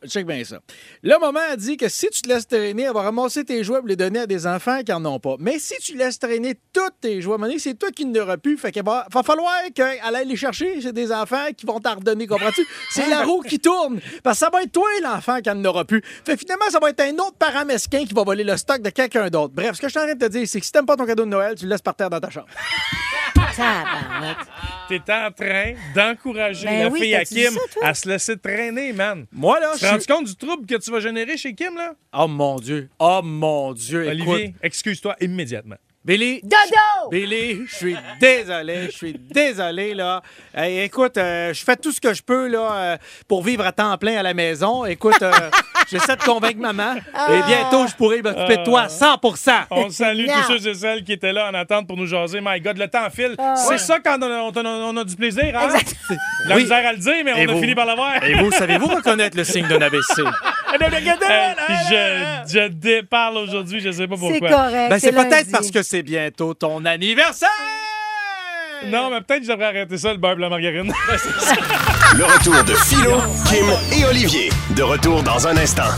check bien ça. Là, maman a dit que si tu te laisses traîner, elle va ramasser tes jouets pour les donner à des enfants qui en ont pas. Mais si tu laisses traîner tous tes jouets, moment c'est toi qui n'auras plus. Fait qu'il va, falloir qu'elle aille les chercher chez des enfants qui vont t'en redonner. Comprends-tu? C'est la roue qui tourne. Parce que ça va être toi, l'enfant, qui n'en aura plus. Fait que finalement, ça va être un autre parent qui va voler le stock de quelqu'un d'autre. Bref, ce que je suis en train de te dire, c'est que si t'aimes pas ton cadeau de Noël, tu le laisses par terre dans ta chambre. T'es en train d'encourager Ben la oui, fille à Kim ça, à se laisser traîner, man. Moi, là, Tu je te rends compte du trouble que tu vas générer chez Kim, là? Oh mon Dieu. Oh mon Dieu. Olivier, Écoute, excuse-toi immédiatement. Billy, Dodo! Billy, je suis désolé, je suis désolé, là. Hey, écoute, euh, je fais tout ce que je peux, là, euh, pour vivre à temps plein à la maison. Écoute, euh, j'essaie de convaincre maman. Et bientôt, je pourrai m'occuper de toi à 100 On salue tous ceux et celles qui étaient là en attente pour nous jaser. My God, le temps file. Ah. C'est ça quand on a, on a- on a du plaisir, hein? La Oui. misère à le dire, mais Et on a fini par l'avoir. Et vous, savez-vous reconnaître le signe d'un AVC? Puis je, je déparle aujourd'hui, je sais pas C'est pourquoi. correct. Ben, c'est peut-être parce que c'est bientôt ton anniversaire! Non, mais peut-être que je devrais arrêter ça, le beurre et la margarine. Le retour de Philo, Kim et Olivier. De retour dans un instant.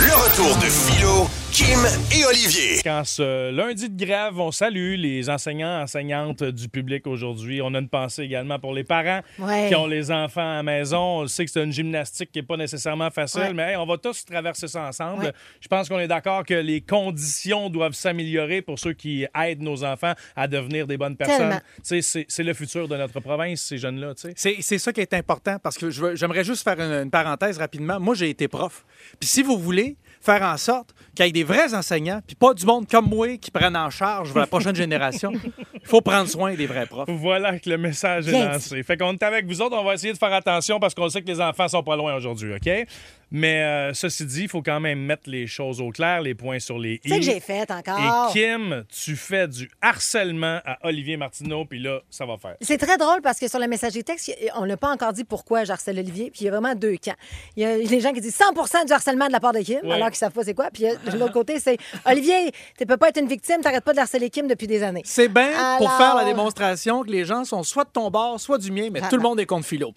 Le retour de Philo, Kim et Olivier. Quand ce lundi de grève, on salue les enseignants, enseignantes du public aujourd'hui. On a une pensée également pour les parents Ouais. qui ont les enfants à la maison. On sait que c'est une gymnastique qui n'est pas nécessairement facile, Ouais. mais hey, on va tous traverser ça ensemble. Ouais. Je pense qu'on est d'accord que les conditions doivent s'améliorer pour ceux qui aident nos enfants à devenir des bonnes personnes. Tellement. Tu sais, C'est le futur de notre province, ces jeunes-là. tu sais. C'est, c'est ça qui est important parce que j'aimerais juste faire une, une parenthèse rapidement. Moi, j'ai été prof. Puis si vous voulez faire en sorte qu'il y ait des vrais enseignants, puis pas du monde comme moi qui prennent en charge la prochaine génération, il faut prendre soin des vrais profs. Voilà que le message est lancé. Fait qu'on est avec vous autres. On va essayer de faire attention parce qu'on sait que les enfants sont pas loin aujourd'hui, OK? Mais euh, ceci dit, il faut quand même mettre les choses au clair, les points sur les i. Sais que j'ai fait encore. Et Kim, tu fais du harcèlement à Olivier Martineau, puis là, ça va faire. C'est très drôle parce que sur la messagerie texte, on n'a pas encore dit pourquoi j'harcèle Olivier. Puis il y a vraiment deux camps. Il y a les gens qui disent 100 du harcèlement de la part de Kim, Ouais. alors qu'ils savent pas c'est quoi. Puis de l'autre côté, c'est Olivier, tu peux pas être une victime, t'arrêtes pas de harceler Kim depuis des années. C'est bien pour Alors- faire la démonstration que les gens sont soit de ton bord, soit du mien, mais Ah, tout le ah. monde est contre philo.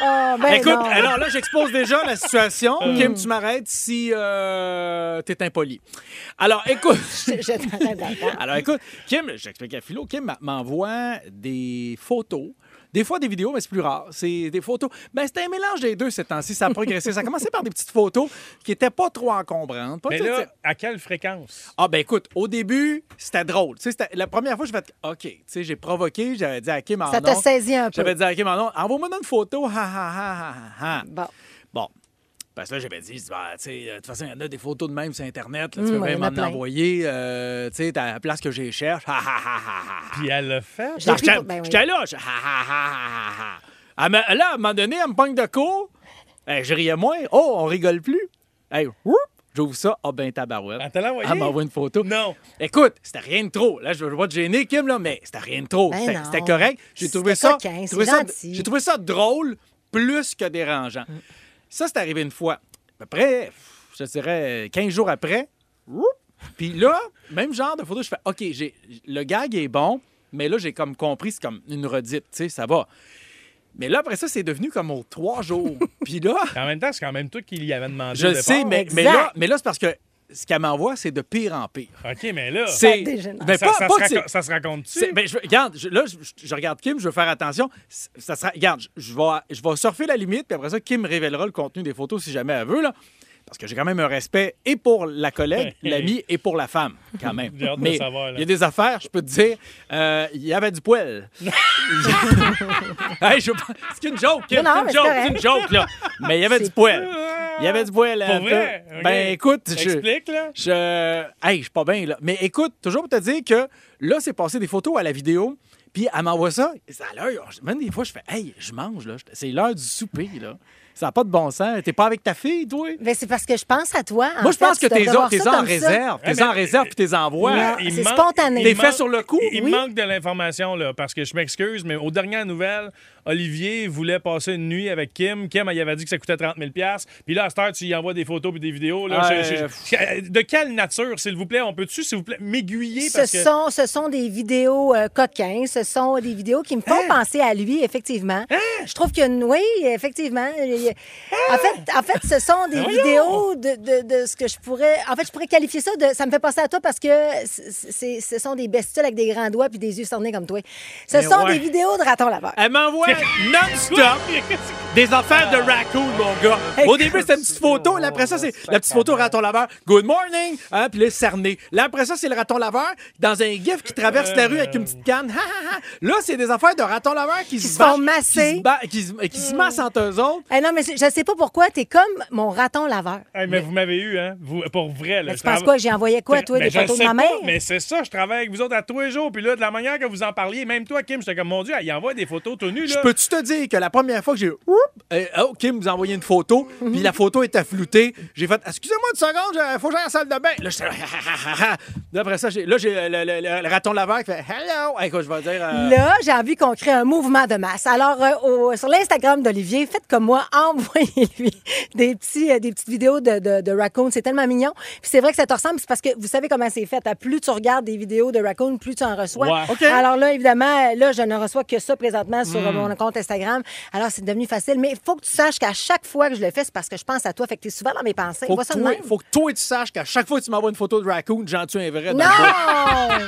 Oh, ben Écoute, non. alors là, j'expose déjà la situation. Mm. Kim, tu m'arrêtes si euh, t'es impoli. Alors, écoute. Je. Alors, écoute, Kim, j'explique à Philo, Kim m'envoie des photos. Des fois, des vidéos, mais c'est plus rare. C'est des photos. Ben, c'était un mélange des deux ces temps-ci. Ça a progressé. Ça a commencé par des petites photos qui n'étaient pas trop encombrantes. Pas Mais là, à quelle fréquence? ah, ben écoute, au début, c'était drôle. Tu sais, c'était- la première fois, je fait OK. Tu sais, j'ai provoqué, j'avais dit à Kim en Ça te saisit un peu. J'avais dit à Kim en envoie-moi une photo. Ha, ha, ha, ha, ha, ha. Bon. Parce que là, j'avais dit, bah, tu sais, de toute façon, il y en a des photos de même sur Internet. Là, tu peux en vraiment a m'en envoyer. euh, tu sais, t'as la place que j'ai cherche. Puis elle l'a fait? J'étais ben oui. là. je-. Elle me- là, à un moment donné, elle me pogne de cours. Eh, je riais moins. Oh, on rigole plus. Hey, whoop, j'ouvre ça. Ah, ben, tabarouette. Elle te l'a envoyé? Elle m'envoie une photo. Non. Écoute, c'était rien de trop. Là, je veux pas te gêner, Kim, là, mais c'était rien de trop. Ben C'était correct. J'ai trouvé ça. coquin, j'ai c'est trouvé ça- gentil. J'ai trouvé ça drôle plus que dérangeant. Ça, c'est arrivé une fois. À peu près, je dirais, 15 jours après. Puis là, même genre de photo, je fais OK, j'ai, le gag est bon, mais là, j'ai comme compris, c'est comme une redite, tu sais, ça va. Mais là, après ça, c'est devenu comme aux trois jours. Puis là, En même temps, c'est quand même toi qui lui avais demandé. je le sais, mais, mais là, mais là c'est parce que ce qu'elle m'envoie, c'est de pire en pire. OK, mais là, C'est. dégénère. Ben, ça, pas- ça pas se raconte- ça se raconte-tu? ben, je, regarde, je- là, je, je regarde Kim, je veux faire attention. Ça sera, regarde, je, je vais, je vais surfer la limite, puis après ça, Kim révélera le contenu des photos si jamais elle veut. Là. Parce que j'ai quand même un respect et pour la collègue, l'ami, et pour la femme, quand même. J'ai hâte de Mais savoir, il y a des affaires, je peux te dire. euh, Il y avait du poil. hey, je... C'est une joke, Kim. Non, non, c'est mais une joke, c'est une joke, là. Mais il y avait du poil. Il y avait du poil. Pour peu. vrai? OK. Ben, écoute, je... Explique, là? Je. Hey, je suis pas bien, là. Mais écoute, toujours pour te dire que là, c'est passé des photos à la vidéo. Puis elle m'envoie ça. C'est à l'heure. Même des fois, je fais Hey, je mange, là. C'est l'heure du souper, là. Ça n'a pas de bon sens. T'es pas avec ta fille, toi? Ben, c'est parce que je pense à toi. en Moi, je pense que t'es en ça. réserve. T'es en mais- réserve puis t'es envoies. C'est spontané. T'es il fait manque- sur le coup? Il Oui. manque de l'information, là, parce que je m'excuse, mais aux dernières nouvelles, Olivier voulait passer une nuit avec Kim. Kim, il avait dit que ça coûtait 30 000 Puis là, à cette heure, tu y envoies des photos puis des vidéos. Là, Ouais. Je- je- je- de quelle nature, s'il vous plaît? On peut-tu, s'il vous plaît, m'aiguiller? Ce que... sont, ce sont des vidéos euh, coquins, ce sont des vidéos qui me font Hein? penser à lui, effectivement. Je trouve que, oui, effectivement. il- En, fait, en fait, ce sont des Ben vidéos de, de- de ce que je pourrais... En fait, je pourrais qualifier ça de... Ça me fait penser à toi parce que c'est- ce sont des bestioles avec des grands doigts puis des yeux cernés comme toi. Ce Mais sont ouais. des vidéos de ratons laveurs. Elle m'envoie non-stop des affaires de raccoon, mon gars. Au début, c'était une petite photo. Là, après ça, c'est la petite photo raton laveur. Good morning. Hein, puis là, cerné. Là, après ça, c'est le raton laveur dans un gif qui traverse la rue avec une petite canne. Là, c'est des affaires de raton laveur qui, se font masser. Qui se, qui se- qui se massent entre eux autres. Eh non, mais je sais pas pourquoi, t'es comme mon raton laveur. Hey, mais vous m'avez eu, hein? Vous, pour vrai. Là, Mais je tu penses quoi? J'ai envoyé quoi, toi, Mais des photos de ma pas, mère? Mais c'est ça, je travaille avec vous autres à tous les jours. Puis là, de la manière que vous en parliez, même toi, Kim, j'étais comme, mon Dieu, il envoie des photos tout nues. Je Là. peux-tu te dire que la première fois que j'ai. Oup! Euh, oh, Kim vous a envoyé une photo, puis la photo était floutée. J'ai fait Excusez-moi une seconde, il faut que j'aille à la salle de bain. Là, j'étais là. Là, après ça, j'ai- là, j'ai le, le- le- le raton laveur qui fait Hello! Hey, quoi, je vais dire. euh, Là, j'ai envie qu'on crée un mouvement de masse. Alors, euh, au- sur l'Instagram d'Olivier, faites comme moi, envoyez-lui des, petits, euh, des petites vidéos de, de, de raccoon. C'est tellement mignon. Puis c'est vrai que ça te ressemble, c'est parce que vous savez comment c'est fait. À Plus tu regardes des vidéos de raccoon, plus tu en reçois. Ouais. OK. Alors là, évidemment, là, je ne reçois que ça présentement sur Hmm. euh, mon compte Instagram. Alors, c'est devenu facile. Mais il faut que tu saches qu'à chaque fois que je le fais, c'est parce que je pense à toi. Fait que tu es souvent dans mes pensées. Faut Vois que, ça de toi, même. faut que toi, tu saches qu'à chaque fois que tu m'envoies une photo de raccoon, j'en tue un vrai. dans le bois.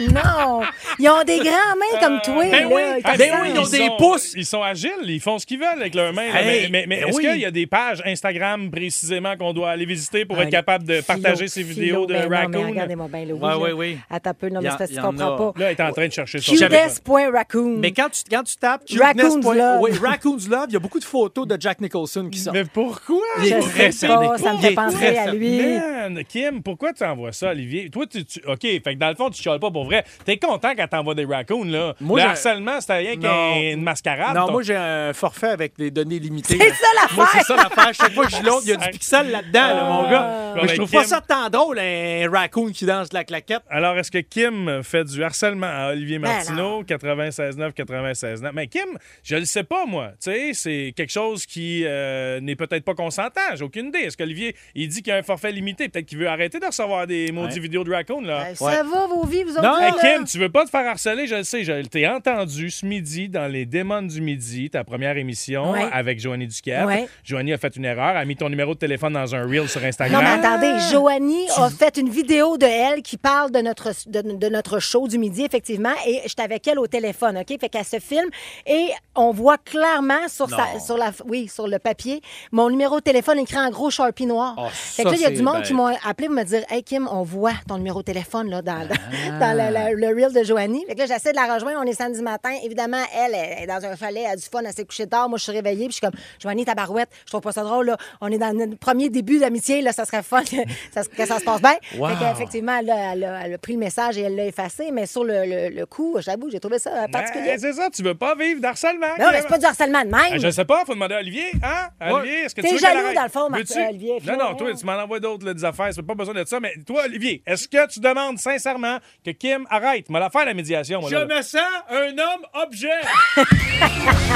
Non! non! Ils ont des grands mains comme toi. ben là. oui, Ils ben te oui, ressemblent. ils ont des sont- pouces. Ils sont agiles, ils font ce qu'ils veulent avec leurs mains. là. Hey, mais mais, mais ben est-ce oui. qu'il y a des pages Instagram précisément qu'on doit aller visiter pour Ah, être capable de Philo, partager ces philo, vidéos de ben raccoon? Regardez-moi bien, Louis. Ouais, ouais, oui. Attends un peu, non, mais c'est parce comprends pas. Là, elle est en train de chercher ça. Cutest.raccoon. Mais quand tu, quand tu tapes Raccoon's. Love. Oui, Raccoon's Love, il y a beaucoup de photos de Jack Nicholson qui sortent. Mais pourquoi? Il est Je très pas, ça me fait penser à lui. Man, Kim, pourquoi tu envoies ça, Olivier? Toi, tu, tu- OK, fait que dans le fond, tu chiales pas pour vrai. T'es content quand t'envoies des raccoons, là. Moi, le harcèlement, c'était rien qu'une mascarade. Non, moi, j'ai un forfait avec des données limitées. C'est ça l'affaire! Moi, c'est ça l'affaire. Chaque fois que je l'autre, il y a du pixel là-dedans, là, mon Ah. gars. Bon, Mais je ben, trouve Kim- pas ça tant drôle, un raccoon qui danse la claquette. Alors, est-ce que Kim fait du harcèlement à Olivier Ben Martineau, 96.9, 96.9? Mais Kim, je le sais pas, moi. Tu sais, c'est quelque chose qui euh, n'est peut-être pas consentant. J'ai aucune idée. Est-ce qu'Olivier, il dit qu'il y a un forfait limité? Peut-être qu'il veut arrêter de recevoir des maudits Ouais. vidéos de raccoon, là. Ben, Ça va, vos vies, vous autres? Non, Hey? Kim, tu veux pas te faire harceler, je le sais. Je t'ai entendu ce midi dans les Démons du Midi, ta première émission Ouais. avec Joanie Ouais. Joanie a fait une erreur, a mis ton numéro de téléphone dans un reel sur Non, Instagram. mais attendez, Joanie a fait une vidéo de elle qui parle de notre, de, de notre show du midi, effectivement, et j'étais avec elle au téléphone, OK? Fait qu'elle se filme et on voit clairement sur, sa, sur, la, oui, sur le papier mon numéro de téléphone écrit en gros Sharpie noir. Oh, fait que là, il y a du monde bête. qui m'ont appelé pour me dire Hey, Kim, on voit ton numéro de téléphone là, dans, dans, Ah. dans le, le- le reel de Joanie. Fait que là, j'essaie de la rejoindre. On est samedi matin. Évidemment, elle, elle est dans un chalet, elle a du fun, elle s'est couchée tard. Moi, je suis réveillée, puis je suis comme Joanie, ta barouette, je trouve pas ça drôle. Là. On est dans notre premier début d'amitié, là, ça serait fun que ça, que ça se passe bien. Wow. Fait qu'effectivement, elle, a- elle a, elle a pris le message et elle l'a effacé, mais sur le, le- le coup, j'avoue, j'ai trouvé ça euh, particulier. Ouais, c'est ça, tu veux pas vivre d'harcèlement. non, mais c'est pas du harcèlement de même. Ah, je sais pas, faut demander à Olivier. Hein? Olivier, est-ce que T'es tu qu'elle jaloux, dans le fond, Marc-? Olivier, Non, non, toi, tu m'en envoies d'autres, là, des affaires. C'est pas besoin de ça. Mais toi, Olivier, est-ce que tu demandes sincèrement que Kim arrête? M'a la faire la médiation, moi, Je là. me sens un homme objet.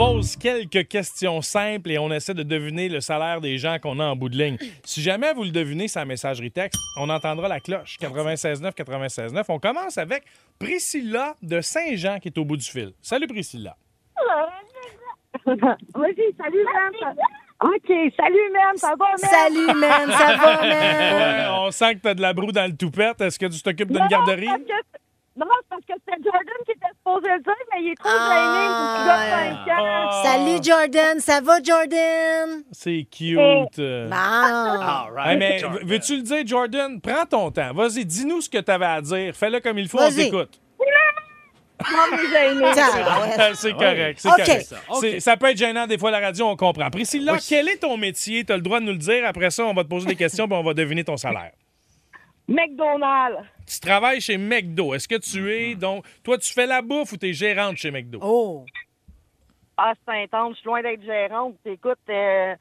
pose quelques questions simples et on essaie de deviner le salaire des gens qu'on a en bout de ligne. Si jamais vous le devinez, sa messagerie texte, on entendra la cloche 96.9, 96.9. On commence avec Priscilla de Saint-Jean qui est au bout du fil. Salut Priscilla. Vas-y, salut, ça- OK, salut, man. Ça va, man? Salut, man. Ça va, man? Ouais, on sent que t'as de la broue dans le toupette. Est-ce que tu t'occupes d'une garderie? parce que- Non, parce que c'était Jordan qui était supposé le dire, mais il est trop gêné. C'est un gars de 5 ans. Salut, Jordan. Ça va, Jordan? C'est cute. Bon. Hey, mais v- veux-tu le dire, Jordan? Prends ton temps. Vas-y, dis-nous ce que tu avais à dire. Fais-le comme il faut, on t'écoute. Mais c'est correct, c'est correct. Ça, peut être gênant des fois la radio, on comprend. Priscilla, quel est ton métier? Tu as le droit de nous le dire. Après ça, on va te poser des questions puis on va deviner ton salaire. McDonald's. Tu travailles chez McDo. Est-ce que tu es donc. Toi, tu fais la bouffe ou tu es gérante chez McDo? Oh. Ah, c'est intense. Je suis loin d'être gérante. Écoute, euh,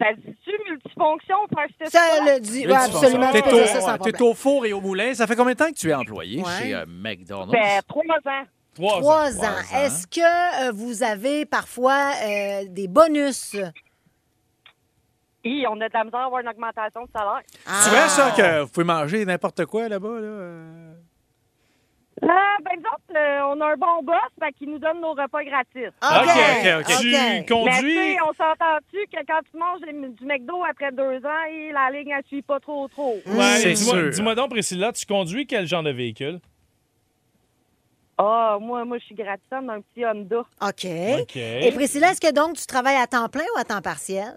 ça dit-tu multifonction pour acheter Ça le dit. Ouais, absolument. Tu T'es au, ça t'es au four et au moulin. Ça fait combien de temps que tu es employé Ouais. chez euh, McDonald's? Ben, trois ans. Trois, Trois ans. ans. Est-ce que euh, vous avez parfois euh, des bonus? Hi, on a de la misère à avoir une augmentation de salaire. C'est vrai, ça, que vous pouvez manger n'importe quoi là-bas? Là? euh? Ah, par exemple, euh, on a un bon boss fait qu'il nous donne nos repas gratis. OK, OK, OK. Tu Mais tu conduis. sais, on s'entend-tu que quand tu manges du McDo après deux ans, et la ligne, elle suit pas trop trop. Ouais, C'est dis-moi, sûr. dis-moi donc, Priscilla, tu conduis quel genre de véhicule? Ah, moi, moi, je suis gratifiante d'un petit Honda. OK. Et Priscilla, est-ce que donc tu travailles à temps plein ou à temps partiel?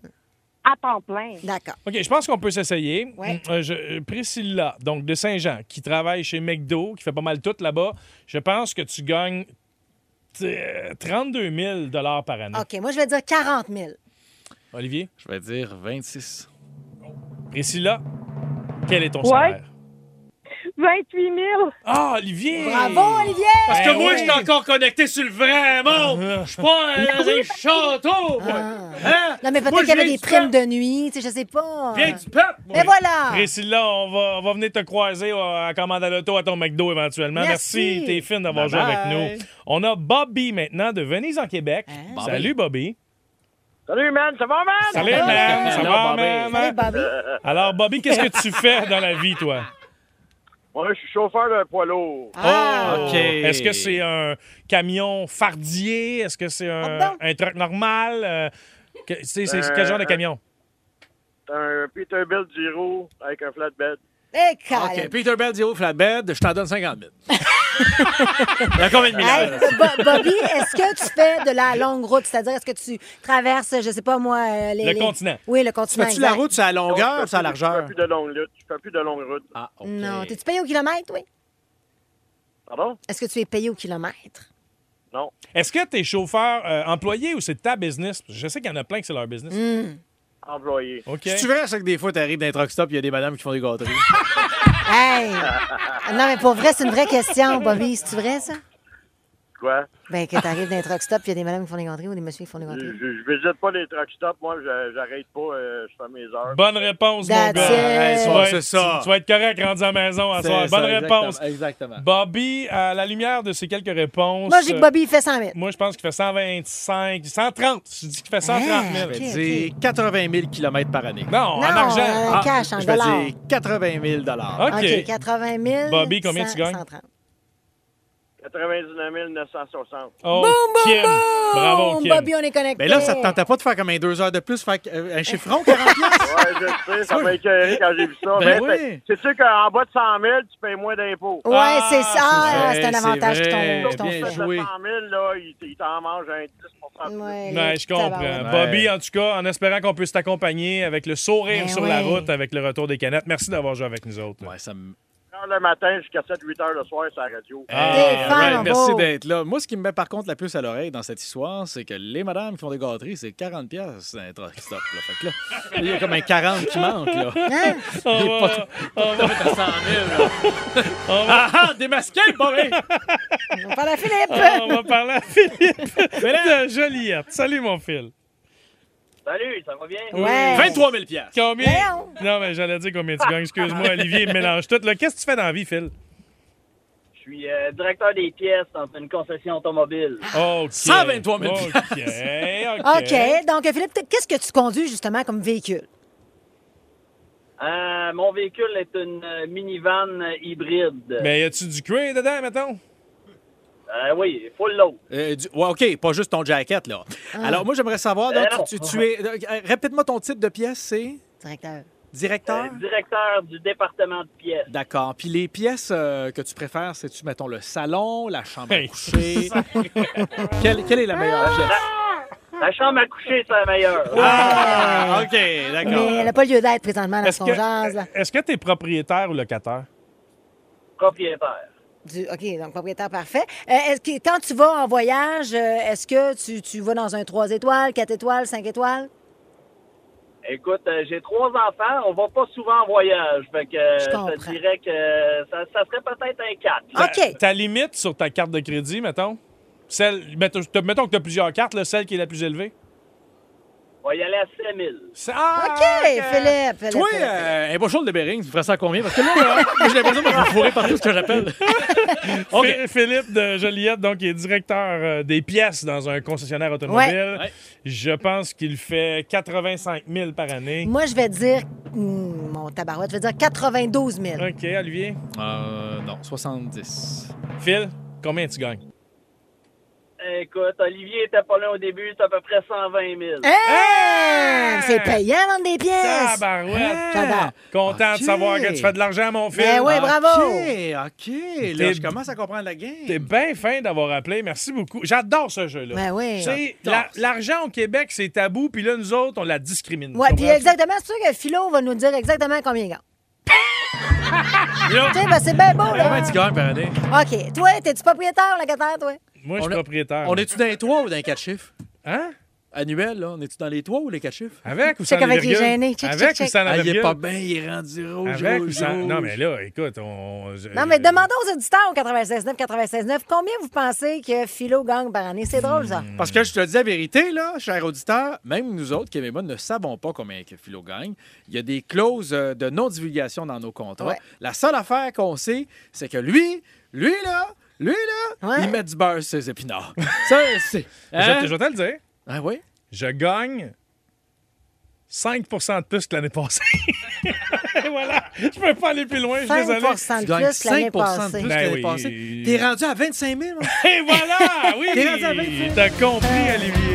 À temps plein. D'accord. OK, je pense qu'on peut s'essayer. Ouais. Euh, je- euh, Priscilla, donc de Saint-Jean, qui travaille chez McDo, qui fait pas mal tout là-bas, je pense que tu gagnes euh, 32 000 par année. OK, moi, je vais dire 40 000. Olivier? Je vais dire 26. Priscilla, quel est ton Ouais. salaire? 28 000. Ah, Olivier! Bravo, Olivier! Parce que Ben moi, oui. je suis encore connecté sur le vrai monde. Je suis pas un, un château. moi. Hein? Non, mais Moi, peut-être je qu'il y avait viens des du primes peuple. de nuit, tu sais, je sais pas. Je viens du peuple. moi. Et voilà! Priscilla, on va, on va venir te croiser à commande à l'auto à ton McDo éventuellement. Merci. Merci, t'es fine d'avoir joué avec nous. On a Bobby maintenant de Venise en Québec. Hein? Salut Bobby. Salut, man, ça va, man? Salut man, ça Hello, va Bobby. man? Salut, Bobby. Alors Bobby, qu'est-ce que tu fais dans la vie toi? Moi, je suis chauffeur d'un poids lourd. Ah! Oh, OK. Est-ce que c'est un camion fardier? Est-ce que c'est un, Ah un truck normal? Euh, que- c'est c'est quel genre de camion? Un Peterbilt Giro avec un flatbed. Eh, Colin. OK, Peter Bell, Zero Flatbed, je t'en donne 50 000. Il y a combien de Hey, milliards? Bo- Bobby, est-ce que tu fais de la longue route? C'est-à-dire, est-ce que tu traverses, je sais pas moi, euh, les. Le les- continent. Oui, le continent. Fais-tu la exact. route sur la Non, longueur ou sur la fais plus- Je largeur? fais plus de longue route. Je fais plus de longue route. Ah, OK. Non. T'es-tu payé au kilomètre, oui? Pardon? Est-ce que tu es payé au kilomètre? Non. Est-ce que t'es chauffeur euh, employé ou c'est ta business? Je sais qu'il y en a plein que c'est leur business. Employé. OK. C'est vrai, ça que des fois, t'arrives dans un truck stop, il y a des madames qui font des gâteries? Hey! Non, mais pour vrai, c'est une vraie question, Bobby. C'est-tu vrai, ça? Quoi? Ben, que t'arrives dans un truck stop, il y a des madames qui font des gâteries ou des messieurs qui font des Je, gâteries. je, je visite pas les truck stops. Moi, je- j'arrête pas. euh, je fais mes heures. Bonne réponse, mon That's gars. Hey, Ouais, vas c'est être- ça. Tu, tu vas être correct rendu à la maison à soir. Bonne réponse. Exactement. Bobby, à la lumière de ces quelques réponses. Moi, je dis que euh, Bobby, il fait 100 000. Moi, je pense qu'il fait 125, 130. Je dis qu'il fait 130 000. Ah, Je ok. vais dire 80 000 km par année. Non, en argent. en Ah, cash, en je vais dollars. dire 80 000 OK. OK, 80 000. Bobby, combien tu gagnes? 130. 99 960. Oh, Boum, boum, Kim. boum! Bravo, Kim. Bobby, on est connecté. Mais là, ça te tentait pas de faire comme un deux heures de plus, faire euh, un chiffron, 40 piastres? Ouais, je sais, ça m'a écœuré quand j'ai vu ça. Ben Mais oui. c'est- sûr qu'en bas de 100 000, tu payes moins d'impôts. Ouais, Ah, c'est ça. c'est Ah, un avantage qui de joué. 100 000, là, il, t'en mange un 10 de plus. Ouais, Ouais, le je comprends. Bobby, en tout cas, en espérant qu'on puisse t'accompagner avec le sourire Ben sur la route avec le retour des canettes. Merci d'avoir joué avec nous autres. Ouais, ça me... le matin jusqu'à 7-8 heures le soir sur la radio. Ah, Hey, alright, mon merci d'être là. Moi, ce qui me met par contre la puce à l'oreille dans cette histoire, c'est que les madames qui font des gâteries, c'est 40 pièces un truck stop. Là. Fait que là, il y a comme un 40 qui manque. Là. Hein? On Il est va- pas on va- à 100 000. là. on va- Ah ah, démasqué, Bobby! On parle à Philippe. Ah, on va parler à Philippe de Joliette. Salut, mon fil. Salut, ça va bien? Ouais. 23 000 pièces. Combien? Non, mais j'allais dire combien tu gagnes. Excuse-moi, Olivier, il mélange tout. là. Qu'est-ce que tu fais dans la vie, Phil? Je suis euh, directeur des pièces dans une concession automobile. OK. 123 000 OK. OK. OK. Donc, Philippe, t- qu'est-ce que tu conduis justement comme véhicule? Euh, mon véhicule est une euh, minivan hybride. Mais y a-tu du cuir dedans, mettons? Euh, oui, full load. Euh, du- ouais, OK, pas juste ton jacket, là. Ah. Alors, moi, j'aimerais savoir, donc, tu, tu es... euh, Répète-moi ton titre de pièce, c'est... Directeur. Directeur? Euh, directeur du département de pièces. D'accord. Puis les pièces euh, que tu préfères, c'est-tu, mettons, le salon, la chambre à coucher? quelle, quelle est la meilleure pièce? La chambre à coucher, c'est la meilleure. Ah, OK, Mais d'accord. elle n'a pas lieu d'être présentement dans Est-ce son que est-ce que tu es propriétaire ou locataire? Propriétaire. Du- OK, donc propriétaire parfait. Euh, est-ce que quand tu vas en voyage, euh, est-ce que tu, tu vas dans un 3 étoiles, 4 étoiles, 5 étoiles? Écoute, euh, j'ai trois enfants. On va pas souvent en voyage. Fait que euh, Je dirais que ça, ça serait peut-être un 4. Ta, ta limite sur ta carte de crédit, mettons? Celle, mettons, mettons que tu as plusieurs cartes, là, celle qui est la plus élevée? On va y aller à 5000. Ah, OK, Philippe. Philippe, Toi, euh, un beau show de Bering, tu ferais ça à combien? Parce que là, là, moi, j'ai l'impression de me fourrer par tout ce que j'appelle. OK. Phil- Philippe de Joliette, donc, il est directeur euh, des pièces dans un concessionnaire automobile. Ouais. Ouais. Je pense qu'il fait 85 000 par année. Moi, je vais dire, hmm, mon tabarouette, je vais dire 92 000. OK, Olivier? Euh, non, 70. Phil, combien tu gagnes? Écoute, Olivier était pas là au début. C'est à peu près 120 000. Hein? C'est payant vendre des pièces. Tabarouette. J'adore. Content de savoir que tu fais de l'argent, mon fils. Ben oui, bravo. OK, OK. Là, je commence à comprendre la game. T'es bien fin d'avoir appelé. Merci beaucoup. J'adore ce jeu-là. Ben oui. L'argent au Québec, c'est tabou, puis là, nous autres, on la discrimine. Ouais, Tu puis exactement, c'est sûr que Philo va nous dire exactement combien il gagne. Tu sais, ben, c'est bien beau, là. Combien tu gagnes par année? OK. Toi, t'es-tu propriétaire locataire, toi? Moi, je On suis propriétaire. On est-tu dans les toits ou dans les quatre chiffres? Hein? Annuel, là? On est-tu dans les toits ou les quatre chiffres? Avec ou Check sans avec les gênés. Check, Avec check, ou sans la Ah, il est virgule? pas bien, il est rendu rouge, Avec rouge, ou sans... rouge. Non, mais là, écoute, on... Non, mais demandons aux auditeurs au 96.9, 96.9, combien vous pensez que Philo gagne par année? C'est drôle, ça. Parce que je te dis la vérité, là, cher auditeur, même nous autres, Québécois, ne savons pas combien que Philo gagne. Il y a des clauses euh, de non-divulgation dans nos contrats. Ouais. La seule affaire qu'on sait, c'est que lui, lui, là, lui, là, Ouais. il met du beurre sur ses épinards. ça, c'est... Je, Hein? je vais te le dire. Ah oui? Je gagne 5% de plus que l'année passée. voilà. Je peux pas aller plus loin, je suis 5 désolé. de Tu gagnes plus que l'année 5% de passée. plus que Ben l'année oui. passée. T'es rendu à 25 000, moi. Et voilà! Oui! T'es rendu à 25 000. T'as compris, Olivier.